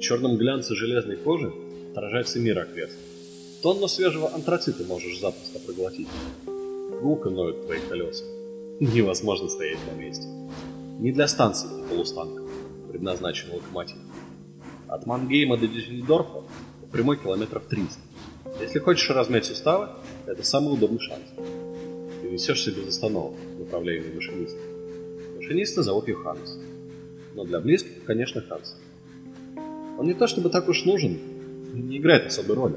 В черном глянце железной кожи отражается мир окрест. Тонну свежего антрацита можешь запросто проглотить. Гулко ноют твои колеса. Невозможно стоять на месте. Не для станции и полустанка, предназначен локомотив. От Мангейма до Дюссельдорфа прямой километров 300. Если хочешь размять суставы, это самый удобный шанс. Ты несешься без остановок, направляемый машинистом. Машиниста зовут Йоханнес. Но для близких, конечно, Ханс. Он не то чтобы так уж нужен, не играет особой роли.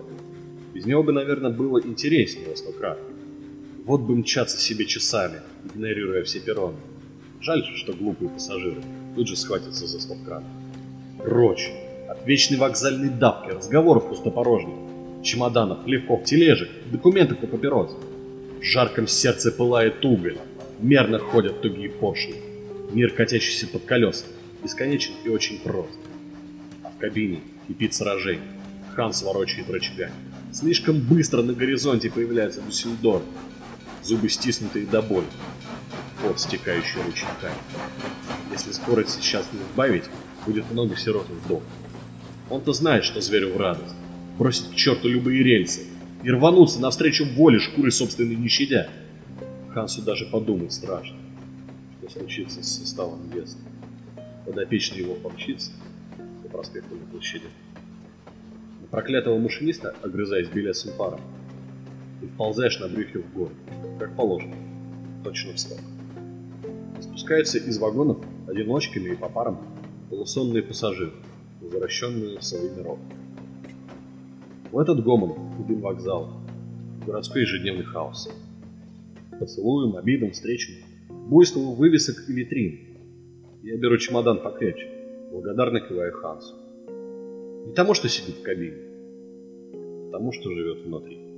Без него бы, наверное, было интереснее во сто крат. Вот бы мчаться себе часами, игнорируя все перроны. Жаль, что глупые пассажиры тут же схватятся за стоп-кран. Прочь! От вечной вокзальной давки, разговоров пустопорожних, чемоданов, плевков, тележек, документов и папирос. В жарком сердце пылает уголь, мерно ходят тугие поршни. Мир, катящийся под колеса, бесконечен и очень прост. В кабине кипит сражение. Ханс ворочает рычагами. Слишком быстро на горизонте появляется Дюссельдорф. Зубы стиснутые до боли. Пот, стекающий ручейками. Если скорость сейчас не сбавить, будет много сиротных вдох. Он-то знает, что зверю в радость. Бросить к черту любые рельсы и рвануться навстречу воле шкуры собственной не щадя. Хансу даже подумать страшно, что случится с составом веса. Подопечный его помчится по проспекту на площади проклятого машиниста, огрызаясь белесым паром, и вползаешь на брюхе в горы, как положено, точно в сток. Спускаются из вагонов одиночками и по парам полусонные пассажиры, возвращенные в свой мирок. В этот гомон, глубин вокзала, городской ежедневный хаос. Поцелуем, обидам, встречам, буйство вывесок и витрин. Я беру чемодан покрепче, благодарно киваю Хансу. Не тому, что сидит в кабине, а тому, что живет внутри.